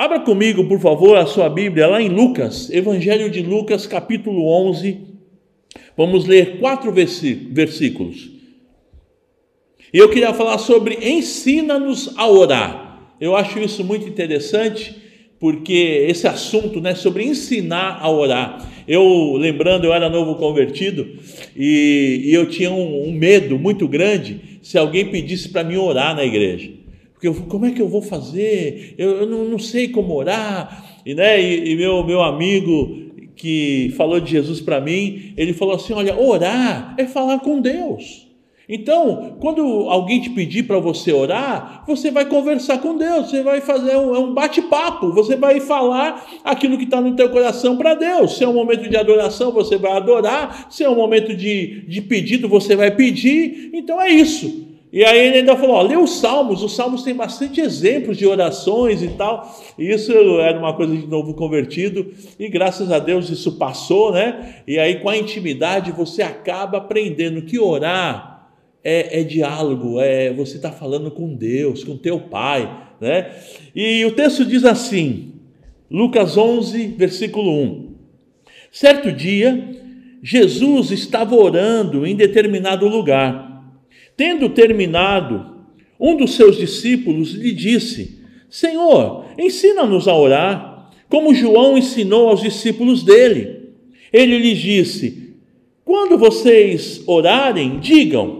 Abra comigo, por favor, a sua Bíblia lá em Lucas, Evangelho de Lucas, capítulo 11. Vamos ler quatro versículos. E eu queria falar sobre ensina-nos a orar. Eu acho isso muito interessante, porque esse assunto, né, sobre ensinar a orar. Eu, lembrando, eu era novo convertido e, e eu tinha um, um medo muito grande se alguém pedisse para mim orar na igreja. Porque eu, como é que eu vou fazer? Eu, eu não, não, sei como orar. E, né, e, e meu, meu amigo que falou de Jesus para mim, ele falou assim: olha, orar é falar com Deus. Então, quando alguém te pedir para você orar, você vai conversar com Deus, você vai fazer um, é um bate-papo, você vai falar aquilo que está no teu coração para Deus. Se é um momento de adoração, você vai adorar. Se é um momento de, de pedido, você vai pedir. Então é isso. E aí ele ainda falou: ó, lê os salmos, os salmos têm bastante exemplos de orações e tal. E isso era uma coisa de novo convertido, e graças a Deus isso passou, né? E aí com a intimidade você acaba aprendendo que orar é, é diálogo, é você está falando com Deus, com teu Pai, né? E o texto diz assim, Lucas 11, versículo 1. Certo dia, Jesus estava orando em determinado lugar Tendo terminado, um dos seus discípulos lhe disse: Senhor, ensina-nos a orar, como João ensinou aos discípulos dele. Ele lhes disse: Quando vocês orarem, digam: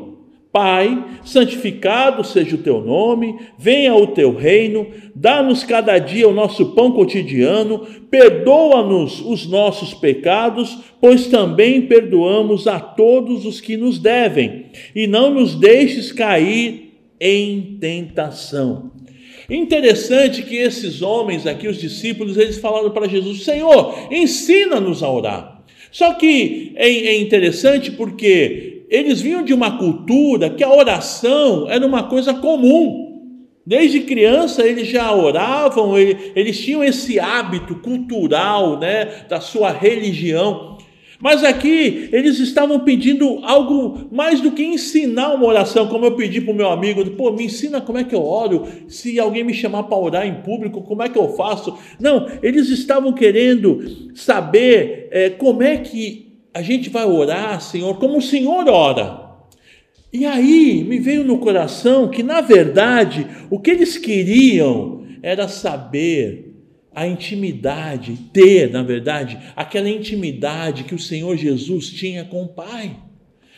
Pai, santificado seja o teu nome, venha o teu reino, dá-nos cada dia o nosso pão cotidiano, perdoa-nos os nossos pecados, pois também perdoamos a todos os que nos devem, e não nos deixes cair em tentação. Interessante que esses homens aqui, os discípulos, eles falaram para Jesus: Senhor, ensina-nos a orar. Só que é, é interessante porque eles vinham de uma cultura que a oração era uma coisa comum. Desde criança eles já oravam, eles tinham esse hábito cultural, né, da sua religião. Mas aqui eles estavam pedindo algo mais do que ensinar uma oração, como eu pedi para o meu amigo, pô, me ensina como é que eu oro, se alguém me chamar para orar em público, como é que eu faço? Não, eles estavam querendo saber é, como é que a gente vai orar, Senhor, como o Senhor ora. E aí me veio no coração que, na verdade, o que eles queriam era saber a intimidade, ter, na verdade, aquela intimidade que o Senhor Jesus tinha com o Pai.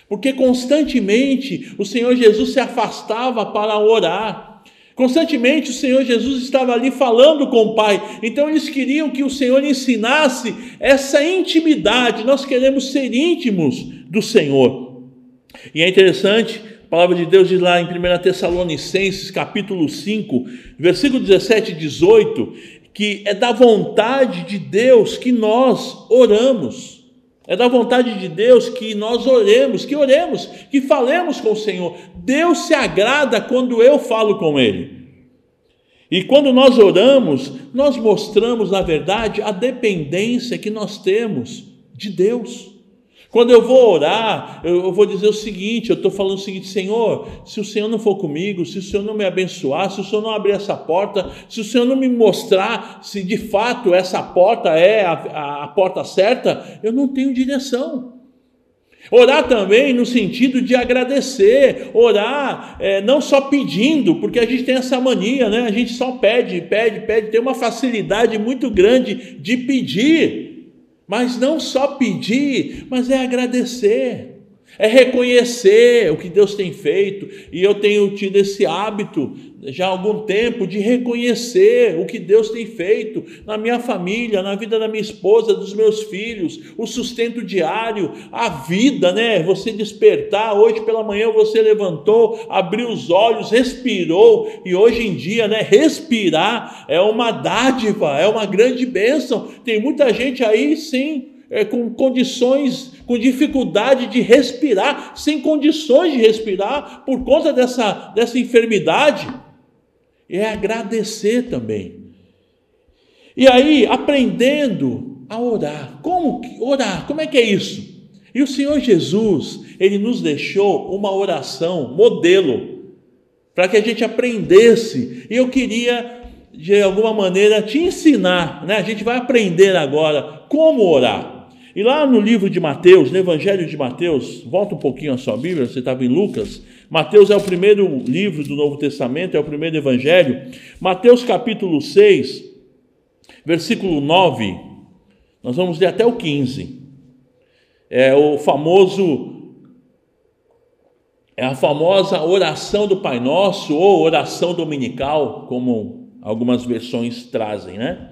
Porque constantemente o Senhor Jesus se afastava para orar. Constantemente o Senhor Jesus estava ali falando com o Pai, então eles queriam que o Senhor ensinasse essa intimidade. Nós queremos ser íntimos do Senhor. E é interessante, a palavra de Deus diz lá em 1 Tessalonicenses, capítulo 5, versículo 17 e 18, que é da vontade de Deus que nós oramos. É da vontade de Deus que nós oremos, que oremos, que falemos com o Senhor. Deus se agrada quando eu falo com Ele. E quando nós oramos, nós mostramos, na verdade, a dependência que nós temos de Deus. Quando eu vou orar, eu vou dizer o seguinte: eu estou falando o seguinte, Senhor, se o Senhor não for comigo, se o Senhor não me abençoar, se o Senhor não abrir essa porta, se o Senhor não me mostrar se de fato essa porta é a, a, a porta certa, eu não tenho direção. Orar também no sentido de agradecer, orar é, não só pedindo, porque a gente tem essa mania, né? A gente só pede, pede, pede, tem uma facilidade muito grande de pedir. Mas não só pedir, mas é agradecer, é reconhecer o que Deus tem feito. E eu tenho tido esse hábito já há algum tempo de reconhecer o que Deus tem feito na minha família, na vida da minha esposa, dos meus filhos, o sustento diário, a vida, né? Você despertar, hoje pela manhã você levantou, abriu os olhos, respirou, e hoje em dia, né, respirar é uma dádiva, é uma grande bênção. Tem muita gente aí, sim, é, com condições, com dificuldade de respirar, sem condições de respirar por conta dessa, dessa enfermidade é agradecer também. E aí, aprendendo a orar. Como orar? Como é que é isso? E o Senhor Jesus, ele nos deixou uma oração modelo para que a gente aprendesse. E eu queria de alguma maneira, te ensinar, né? A gente vai aprender agora como orar. E lá no livro de Mateus, no Evangelho de Mateus, volta um pouquinho a sua Bíblia, você estava em Lucas. Mateus é o primeiro livro do Novo Testamento, é o primeiro Evangelho. Mateus capítulo 6, versículo 9, nós vamos ler até o 15. É o famoso é a famosa oração do Pai Nosso ou oração dominical, como algumas versões trazem, né?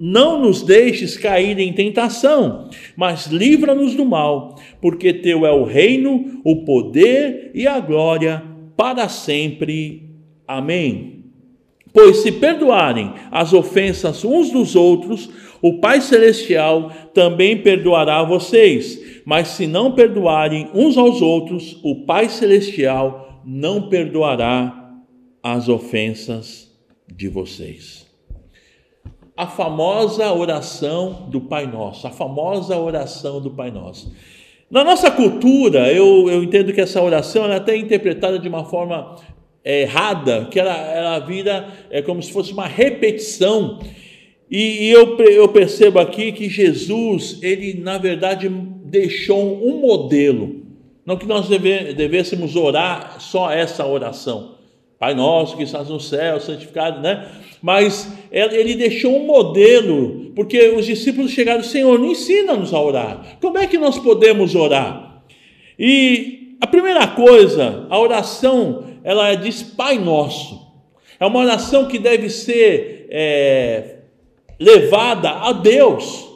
não nos deixes cair em tentação, mas livra-nos do mal, porque teu é o reino, o poder e a glória para sempre. Amém. Pois se perdoarem as ofensas uns dos outros, o Pai Celestial também perdoará vocês. Mas se não perdoarem uns aos outros, o Pai Celestial não perdoará as ofensas de vocês. A famosa oração do Pai Nosso, a famosa oração do Pai Nosso. Na nossa cultura, eu, eu entendo que essa oração é até interpretada de uma forma é, errada, que ela, ela vira é, como se fosse uma repetição. E, e eu, eu percebo aqui que Jesus, ele na verdade deixou um modelo. Não que nós deve, devêssemos orar só essa oração. Pai nosso que estás no céu, santificado, né? Mas ele deixou um modelo, porque os discípulos chegaram, Senhor, não ensina-nos a orar. Como é que nós podemos orar? E a primeira coisa, a oração ela diz Pai Nosso. É uma oração que deve ser é, levada a Deus.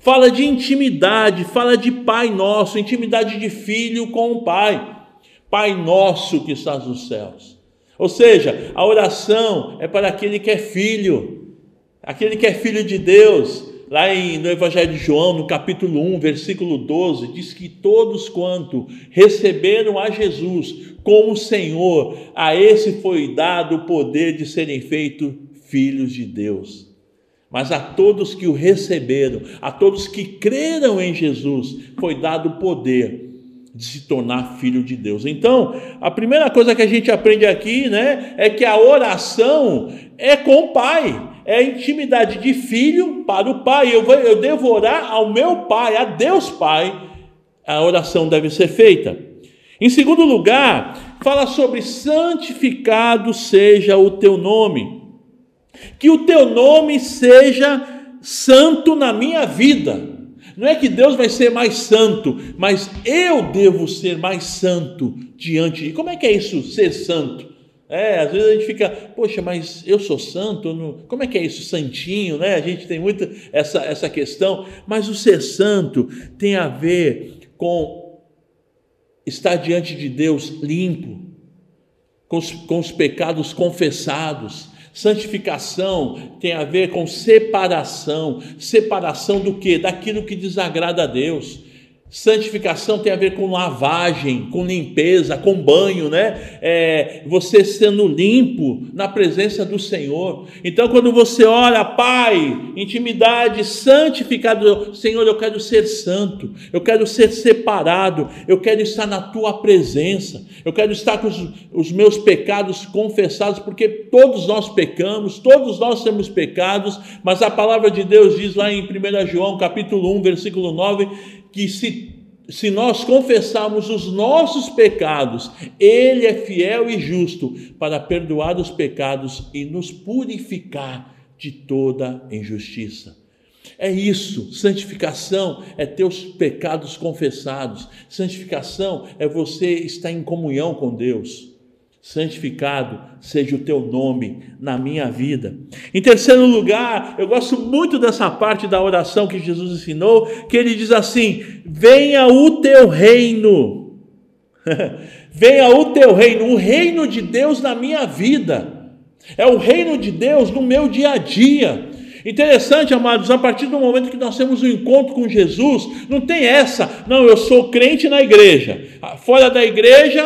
Fala de intimidade, fala de Pai Nosso, intimidade de filho com o Pai. Pai Nosso que estás nos céus. Ou seja, a oração é para aquele que é filho, aquele que é filho de Deus, Lá em, no Evangelho de João, no capítulo 1, versículo 12, diz que todos quanto receberam a Jesus como Senhor, a esse foi dado o poder de serem feitos filhos de Deus. Mas a todos que o receberam, a todos que creram em Jesus, foi dado o poder de se tornar filho de Deus. Então, a primeira coisa que a gente aprende aqui, né, é que a oração é com o Pai é a intimidade de filho para o pai. Eu, vou, eu devo orar ao meu pai, a Deus Pai. A oração deve ser feita. Em segundo lugar, fala sobre santificado seja o teu nome. Que o teu nome seja santo na minha vida. Não é que Deus vai ser mais santo, mas eu devo ser mais santo diante de. Como é que é isso, ser santo? É, às vezes a gente fica, poxa, mas eu sou santo, não... como é que é isso, santinho, né? A gente tem muito essa, essa questão, mas o ser santo tem a ver com estar diante de Deus limpo, com os, com os pecados confessados. Santificação tem a ver com separação, separação do que? Daquilo que desagrada a Deus. Santificação tem a ver com lavagem, com limpeza, com banho, né? É, você sendo limpo na presença do Senhor. Então, quando você ora, Pai, intimidade, santificado, Senhor, eu quero ser santo, eu quero ser separado, eu quero estar na tua presença, eu quero estar com os, os meus pecados confessados, porque todos nós pecamos, todos nós temos pecados, mas a palavra de Deus diz lá em 1 João, capítulo 1, versículo 9 que se, se nós confessarmos os nossos pecados, Ele é fiel e justo para perdoar os pecados e nos purificar de toda injustiça. É isso, santificação é ter os pecados confessados, santificação é você estar em comunhão com Deus santificado seja o teu nome na minha vida. Em terceiro lugar, eu gosto muito dessa parte da oração que Jesus ensinou, que ele diz assim: Venha o teu reino. Venha o teu reino, o reino de Deus na minha vida. É o reino de Deus no meu dia a dia. Interessante, amados, a partir do momento que nós temos um encontro com Jesus, não tem essa, não, eu sou crente na igreja, fora da igreja,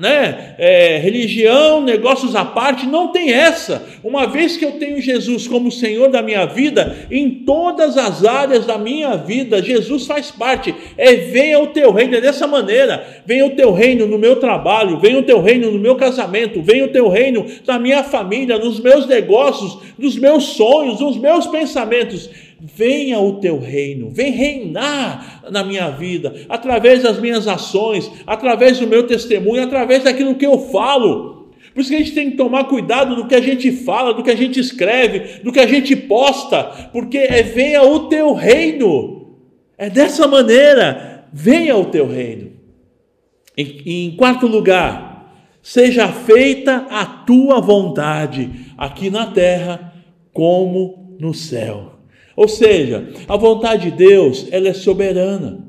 né, é, religião, negócios à parte, não tem essa. Uma vez que eu tenho Jesus como Senhor da minha vida, em todas as áreas da minha vida, Jesus faz parte. É venha o teu reino, é dessa maneira, venha o teu reino no meu trabalho, venha o teu reino no meu casamento, venha o teu reino na minha família, nos meus negócios, nos meus sonhos, nos meus pensamentos. Venha o teu reino, vem reinar na minha vida, através das minhas ações, através do meu testemunho, através daquilo que eu falo. Por isso que a gente tem que tomar cuidado do que a gente fala, do que a gente escreve, do que a gente posta, porque é venha o teu reino. É dessa maneira, venha o teu reino. Em, em quarto lugar, seja feita a tua vontade, aqui na terra como no céu. Ou seja, a vontade de Deus, ela é soberana.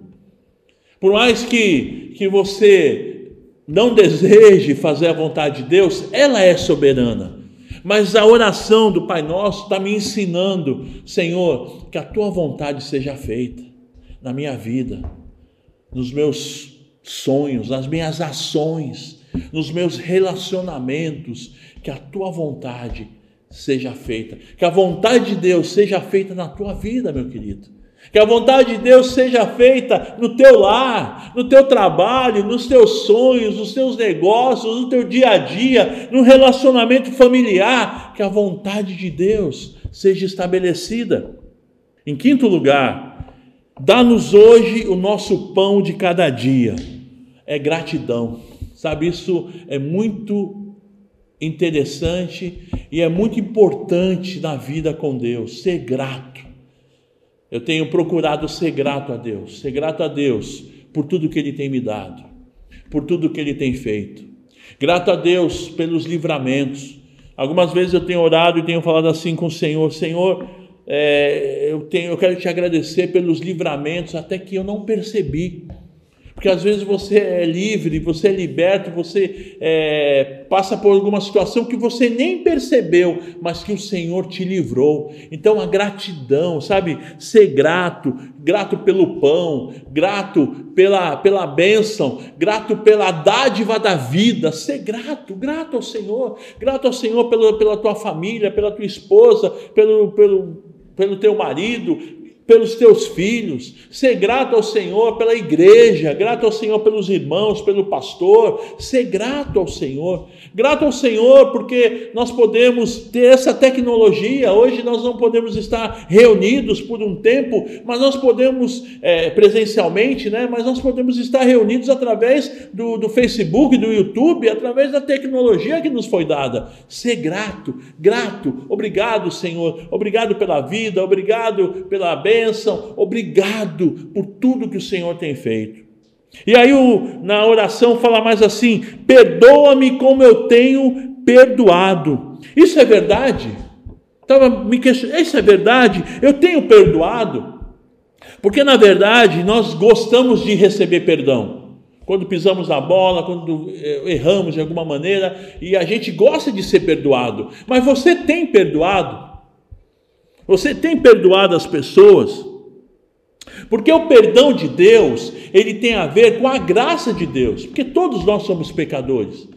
Por mais que, que você não deseje fazer a vontade de Deus, ela é soberana. Mas a oração do Pai Nosso está me ensinando, Senhor, que a tua vontade seja feita na minha vida, nos meus sonhos, nas minhas ações, nos meus relacionamentos, que a tua vontade seja feita. Que a vontade de Deus seja feita na tua vida, meu querido. Que a vontade de Deus seja feita no teu lar, no teu trabalho, nos teus sonhos, nos teus negócios, no teu dia a dia, no relacionamento familiar. Que a vontade de Deus seja estabelecida. Em quinto lugar, dá-nos hoje o nosso pão de cada dia. É gratidão. Sabe, isso é muito interessante e é muito importante na vida com Deus, ser grato. Eu tenho procurado ser grato a Deus, ser grato a Deus por tudo que Ele tem me dado, por tudo que Ele tem feito. Grato a Deus pelos livramentos. Algumas vezes eu tenho orado e tenho falado assim com o Senhor: Senhor, é, eu, tenho, eu quero te agradecer pelos livramentos, até que eu não percebi. Porque às vezes você é livre, você é liberto, você é, passa por alguma situação que você nem percebeu, mas que o Senhor te livrou. Então a gratidão, sabe? Ser grato, grato pelo pão, grato pela, pela bênção, grato pela dádiva da vida. Ser grato, grato ao Senhor, grato ao Senhor pela, pela tua família, pela tua esposa, pelo, pelo, pelo teu marido, pelos teus filhos, ser grato ao Senhor pela igreja, grato ao Senhor pelos irmãos, pelo pastor, ser grato ao Senhor. Grato ao Senhor porque nós podemos ter essa tecnologia. Hoje nós não podemos estar reunidos por um tempo, mas nós podemos, é, presencialmente, né? Mas nós podemos estar reunidos através do, do Facebook, do YouTube, através da tecnologia que nos foi dada. Ser grato, grato. Obrigado, Senhor. Obrigado pela vida, obrigado pela bênção, obrigado por tudo que o Senhor tem feito. E aí o, na oração fala mais assim: perdoa-me como eu tenho perdoado. Isso é verdade? Estava me questionando, isso é verdade? Eu tenho perdoado? Porque na verdade nós gostamos de receber perdão. Quando pisamos na bola, quando eh, erramos de alguma maneira, e a gente gosta de ser perdoado. Mas você tem perdoado? Você tem perdoado as pessoas? Porque o perdão de Deus, ele tem a ver com a graça de Deus, porque todos nós somos pecadores.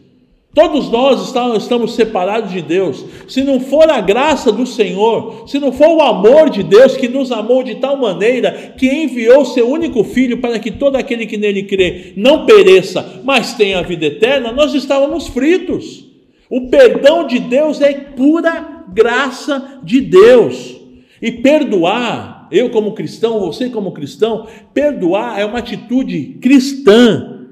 Todos nós estamos separados de Deus. Se não for a graça do Senhor, se não for o amor de Deus que nos amou de tal maneira que enviou seu único filho para que todo aquele que nele crê não pereça, mas tenha a vida eterna, nós estávamos fritos. O perdão de Deus é pura graça de Deus. E perdoar eu como cristão, você como cristão, perdoar é uma atitude cristã,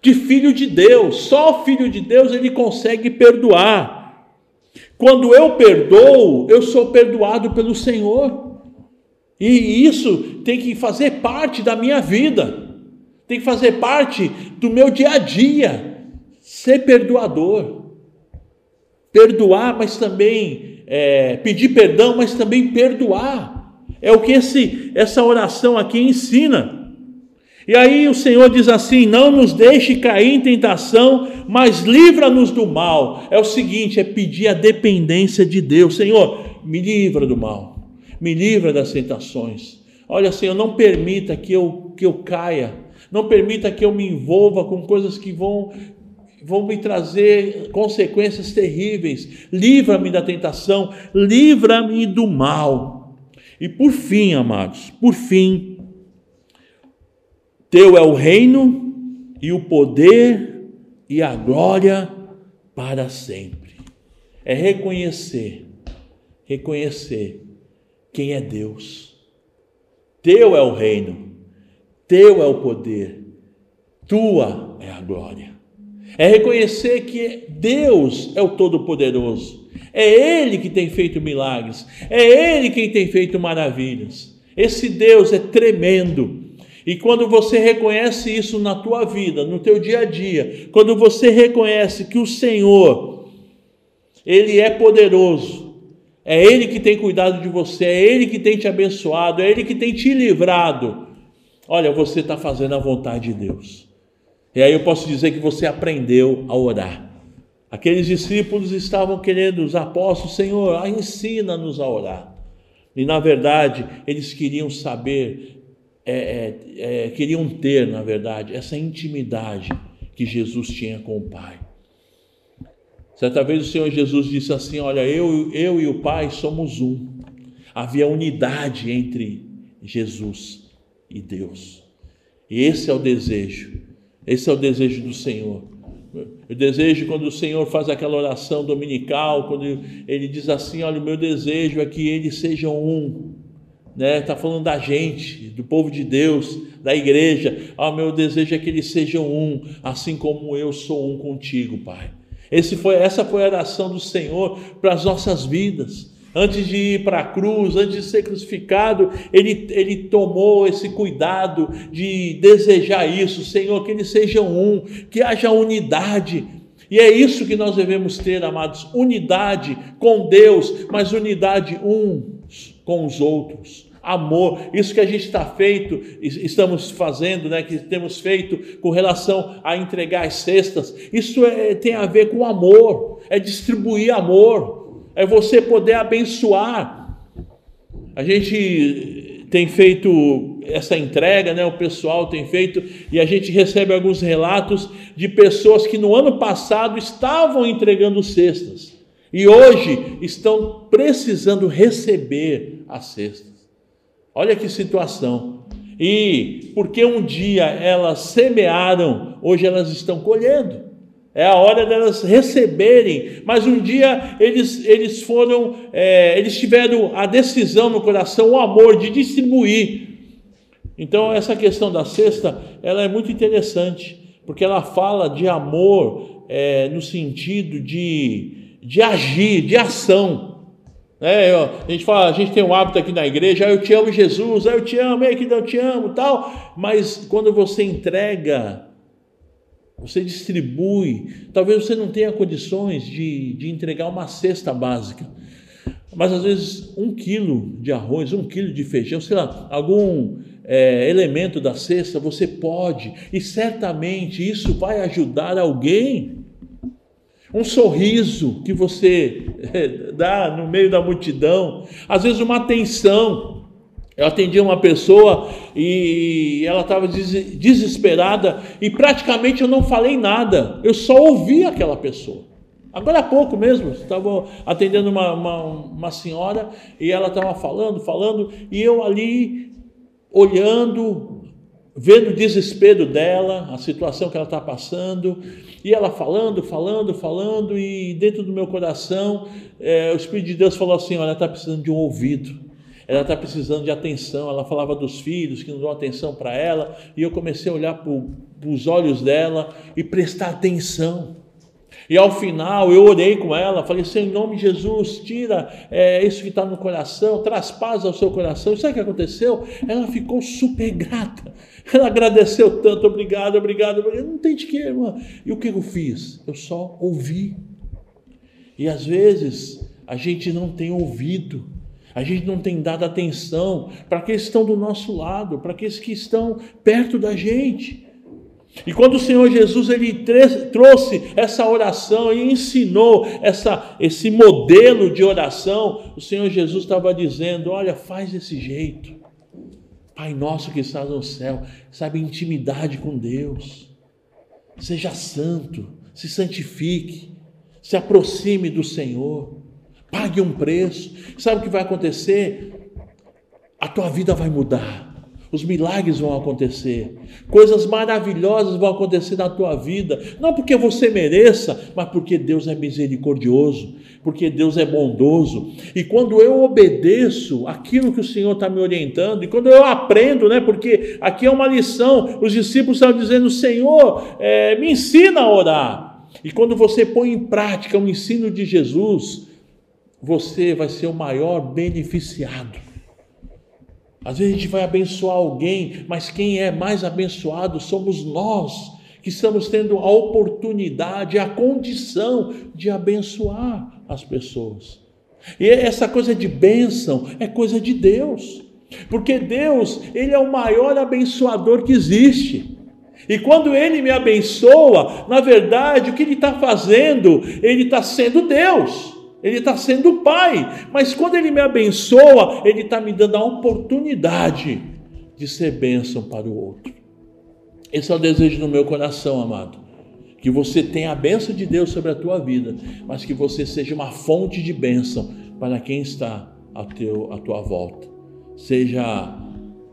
de filho de Deus. Só o filho de Deus ele consegue perdoar. Quando eu perdoo, eu sou perdoado pelo Senhor. E isso tem que fazer parte da minha vida. Tem que fazer parte do meu dia a dia. Ser perdoador. Perdoar, mas também é, pedir perdão, mas também perdoar. É o que esse, essa oração aqui ensina. E aí o Senhor diz assim: não nos deixe cair em tentação, mas livra-nos do mal. É o seguinte: é pedir a dependência de Deus. Senhor, me livra do mal. me livra das tentações. Olha, Senhor, não permita que eu, que eu caia, não permita que eu me envolva com coisas que vão vão me trazer consequências terríveis. Livra-me da tentação, livra-me do mal. E por fim, amados, por fim, teu é o reino e o poder e a glória para sempre. É reconhecer, reconhecer quem é Deus. Teu é o reino, teu é o poder, tua é a glória. É reconhecer que Deus é o Todo-Poderoso. É Ele que tem feito milagres. É Ele quem tem feito maravilhas. Esse Deus é tremendo. E quando você reconhece isso na tua vida, no teu dia a dia, quando você reconhece que o Senhor, Ele é poderoso, é Ele que tem cuidado de você, é Ele que tem te abençoado, é Ele que tem te livrado, olha, você está fazendo a vontade de Deus. E aí eu posso dizer que você aprendeu a orar. Aqueles discípulos estavam querendo, os apóstolos, Senhor, ensina-nos a orar. E na verdade, eles queriam saber, é, é, é, queriam ter, na verdade, essa intimidade que Jesus tinha com o Pai. Certa vez o Senhor Jesus disse assim: Olha, eu, eu e o Pai somos um. Havia unidade entre Jesus e Deus. E esse é o desejo esse é o desejo do Senhor. Eu desejo quando o Senhor faz aquela oração dominical, quando ele diz assim: Olha, o meu desejo é que eles sejam um. Né? Está falando da gente, do povo de Deus, da igreja. Ah, meu desejo é que eles sejam um, assim como eu sou um contigo, Pai. Foi, essa foi a oração do Senhor para as nossas vidas antes de ir para a cruz, antes de ser crucificado, ele, ele tomou esse cuidado de desejar isso, Senhor, que eles sejam um, que haja unidade. E é isso que nós devemos ter, amados: unidade com Deus, mas unidade uns com os outros. Amor, isso que a gente está feito, estamos fazendo, né, que temos feito com relação a entregar as cestas, isso é, tem a ver com amor, é distribuir amor é você poder abençoar. A gente tem feito essa entrega, né? O pessoal tem feito e a gente recebe alguns relatos de pessoas que no ano passado estavam entregando cestas e hoje estão precisando receber as cestas. Olha que situação. E porque um dia elas semearam, hoje elas estão colhendo. É a hora delas receberem. Mas um dia eles, eles foram, é, eles tiveram a decisão no coração, o amor de distribuir. Então essa questão da cesta, ela é muito interessante, porque ela fala de amor é, no sentido de, de agir, de ação. É, a gente fala, a gente tem um hábito aqui na igreja, ah, eu te amo Jesus, ah, eu te amo, ei, que eu te amo, tal. Mas quando você entrega você distribui. Talvez você não tenha condições de, de entregar uma cesta básica, mas às vezes um quilo de arroz, um quilo de feijão, sei lá, algum é, elemento da cesta você pode, e certamente isso vai ajudar alguém. Um sorriso que você dá no meio da multidão, às vezes uma atenção. Eu atendi uma pessoa e ela estava desesperada e praticamente eu não falei nada, eu só ouvi aquela pessoa. Agora há pouco mesmo, estava atendendo uma, uma, uma senhora e ela estava falando, falando, e eu ali olhando, vendo o desespero dela, a situação que ela está passando, e ela falando, falando, falando, e dentro do meu coração, é, o Espírito de Deus falou assim: olha, está precisando de um ouvido ela está precisando de atenção. Ela falava dos filhos que não dão atenção para ela, e eu comecei a olhar para os olhos dela e prestar atenção. E ao final eu orei com ela, falei: Senhor, em nome de Jesus, tira é, isso que está no coração, traz paz ao seu coração. E sabe o que aconteceu? Ela ficou super grata. Ela agradeceu tanto, obrigado, obrigado, obrigado. Não tem de que, irmã. E o que eu fiz? Eu só ouvi. E às vezes a gente não tem ouvido. A gente não tem dado atenção para aqueles que estão do nosso lado, para aqueles que estão perto da gente. E quando o Senhor Jesus ele trouxe essa oração e ensinou essa, esse modelo de oração, o Senhor Jesus estava dizendo: Olha, faz desse jeito. Pai nosso que estás no céu, sabe, intimidade com Deus. Seja santo, se santifique, se aproxime do Senhor, pague um preço. Sabe o que vai acontecer? A tua vida vai mudar os milagres vão acontecer, coisas maravilhosas vão acontecer na tua vida, não porque você mereça, mas porque Deus é misericordioso, porque Deus é bondoso. E quando eu obedeço aquilo que o Senhor está me orientando, e quando eu aprendo, né, porque aqui é uma lição, os discípulos estavam dizendo: Senhor, é, me ensina a orar. E quando você põe em prática o ensino de Jesus, você vai ser o maior beneficiado. Às vezes a gente vai abençoar alguém, mas quem é mais abençoado somos nós, que estamos tendo a oportunidade, a condição de abençoar as pessoas. E essa coisa de bênção é coisa de Deus, porque Deus, Ele é o maior abençoador que existe. E quando Ele me abençoa, na verdade, o que Ele está fazendo? Ele está sendo Deus. Ele está sendo pai, mas quando ele me abençoa, ele está me dando a oportunidade de ser bênção para o outro. Esse é o desejo do meu coração, amado. Que você tenha a bênção de Deus sobre a tua vida, mas que você seja uma fonte de bênção para quem está a, teu, à tua volta. Seja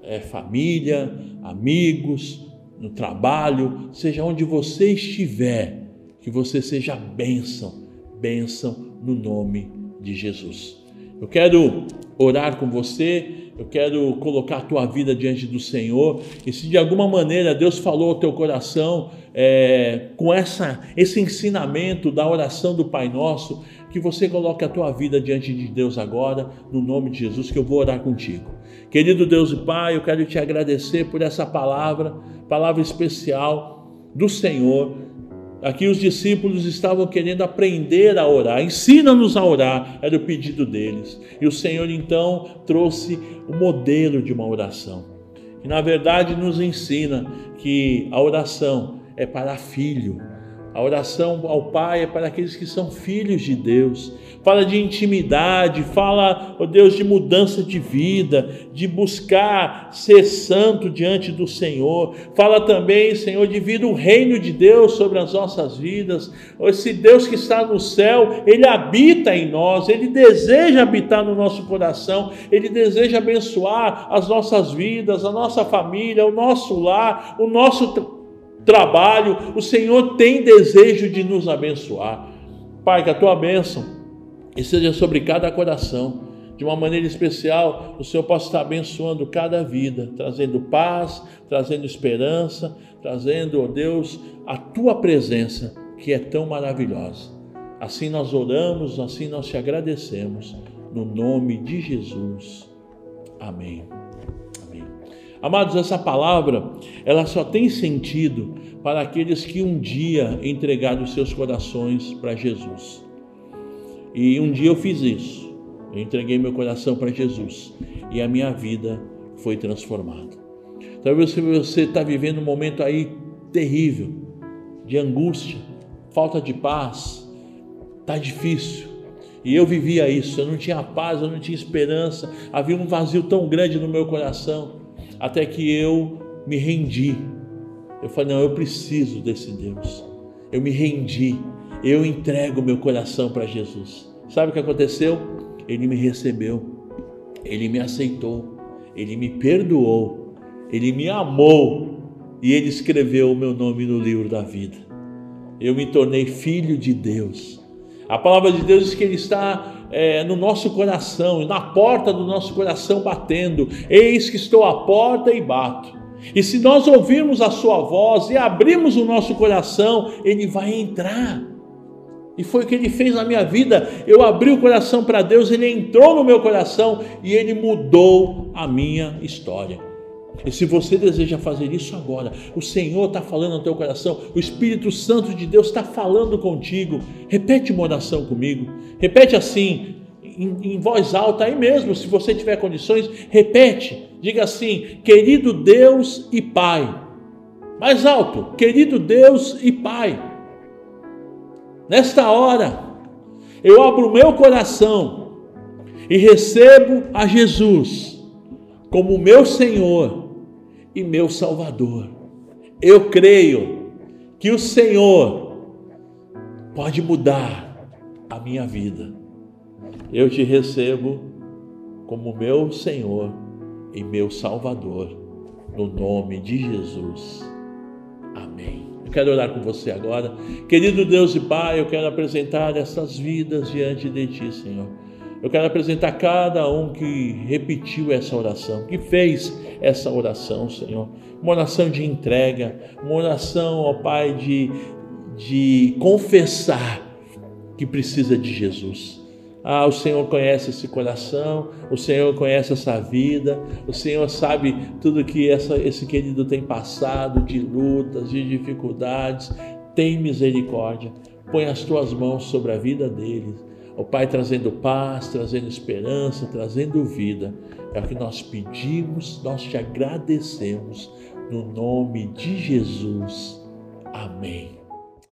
é, família, amigos, no trabalho, seja onde você estiver, que você seja bênção, bênção no nome de Jesus. Eu quero orar com você, eu quero colocar a tua vida diante do Senhor, e se de alguma maneira Deus falou ao teu coração é, com essa, esse ensinamento da oração do Pai Nosso, que você coloque a tua vida diante de Deus agora, no nome de Jesus, que eu vou orar contigo. Querido Deus e Pai, eu quero te agradecer por essa palavra, palavra especial do Senhor Aqui os discípulos estavam querendo aprender a orar. Ensina-nos a orar, era o pedido deles. E o Senhor então trouxe o modelo de uma oração. E na verdade nos ensina que a oração é para filho, a oração ao Pai é para aqueles que são filhos de Deus. Fala de intimidade, fala, ó oh Deus, de mudança de vida, de buscar ser santo diante do Senhor. Fala também, Senhor, de vir o reino de Deus sobre as nossas vidas. Esse Deus que está no céu, ele habita em nós, ele deseja habitar no nosso coração, ele deseja abençoar as nossas vidas, a nossa família, o nosso lar, o nosso trabalho, o Senhor tem desejo de nos abençoar. Pai, que a tua bênção esteja sobre cada coração. De uma maneira especial, o Senhor possa estar abençoando cada vida, trazendo paz, trazendo esperança, trazendo, ó oh Deus, a tua presença que é tão maravilhosa. Assim nós oramos, assim nós te agradecemos, no nome de Jesus. Amém. Amados, essa palavra, ela só tem sentido para aqueles que um dia entregaram os seus corações para Jesus. E um dia eu fiz isso. Eu entreguei meu coração para Jesus e a minha vida foi transformada. Talvez você está vivendo um momento aí terrível, de angústia, falta de paz, está difícil. E eu vivia isso, eu não tinha paz, eu não tinha esperança, havia um vazio tão grande no meu coração até que eu me rendi. Eu falei: não, eu preciso desse Deus. Eu me rendi. Eu entrego meu coração para Jesus. Sabe o que aconteceu? Ele me recebeu, ele me aceitou, ele me perdoou, ele me amou e ele escreveu o meu nome no livro da vida. Eu me tornei filho de Deus. A palavra de Deus diz que ele está é, no nosso coração, na porta do nosso coração batendo. Eis que estou à porta e bato. E se nós ouvirmos a sua voz e abrirmos o nosso coração, ele vai entrar. E foi o que ele fez na minha vida. Eu abri o coração para Deus, ele entrou no meu coração e ele mudou a minha história. E se você deseja fazer isso agora, o Senhor está falando no teu coração, o Espírito Santo de Deus está falando contigo. Repete uma oração comigo. Repete assim, em, em, voz alta, aí mesmo, se você tiver condições, repete. Diga assim: Querido Deus e Pai, Mais alto, querido Deus e Pai, nesta hora, eu abro meu coração e recebo a Jesus como meu Senhor e meu Salvador. Eu creio que o Senhor pode mudar a minha vida. Eu te recebo como meu Senhor e meu Salvador, no nome de Jesus. Amém. Eu quero orar com você agora. Querido Deus e Pai, eu quero apresentar essas vidas diante de Ti, Senhor. Eu quero apresentar cada um que repetiu essa oração, que fez essa oração, Senhor. Uma oração de entrega, uma oração, ó Pai, de, de confessar que precisa de Jesus. Ah, o Senhor conhece esse coração, o Senhor conhece essa vida, o Senhor sabe tudo que essa, esse querido tem passado de lutas, de dificuldades. Tem misericórdia, põe as tuas mãos sobre a vida dele. O Pai trazendo paz, trazendo esperança, trazendo vida. É o que nós pedimos, nós te agradecemos. No nome de Jesus. Amém.